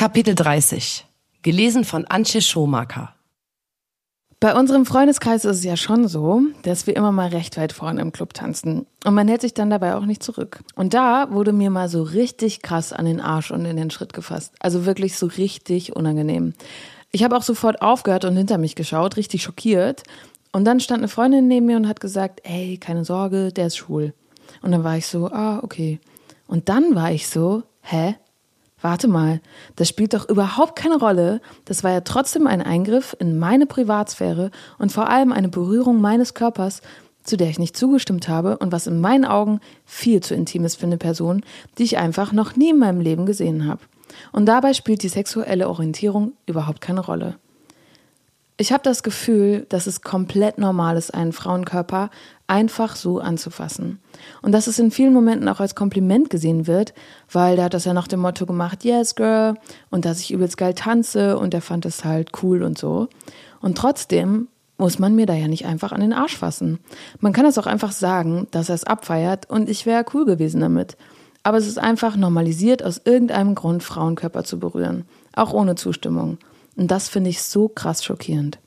Kapitel 30. Gelesen von Antje Schomaker. Bei unserem Freundeskreis ist es ja schon so, dass wir immer mal recht weit vorne im Club tanzen. Und man hält sich dann dabei auch nicht zurück. Und da wurde mir mal so richtig krass an den Arsch und in den Schritt gefasst. Also wirklich so richtig unangenehm. Ich habe auch sofort aufgehört und hinter mich geschaut, richtig schockiert. Und dann stand eine Freundin neben mir und hat gesagt, ey, keine Sorge, der ist schwul. Und dann war ich so, ah, okay. Und dann war ich so, hä? Warte mal, das spielt doch überhaupt keine Rolle. Das war ja trotzdem ein Eingriff in meine Privatsphäre und vor allem eine Berührung meines Körpers, zu der ich nicht zugestimmt habe und was in meinen Augen viel zu intim ist für eine Person, die ich einfach noch nie in meinem Leben gesehen habe. Und dabei spielt die sexuelle Orientierung überhaupt keine Rolle. Ich habe das Gefühl, dass es komplett normal ist, einen Frauenkörper einfach so anzufassen. Und dass es in vielen Momenten auch als Kompliment gesehen wird, weil der hat das ja nach dem Motto gemacht, yes, girl, und dass ich übelst geil tanze und er fand es halt cool und so. Und trotzdem muss man mir da ja nicht einfach an den Arsch fassen. Man kann es auch einfach sagen, dass er es abfeiert und ich wäre cool gewesen damit. Aber es ist einfach normalisiert, aus irgendeinem Grund Frauenkörper zu berühren, auch ohne Zustimmung. Und das finde ich so krass schockierend.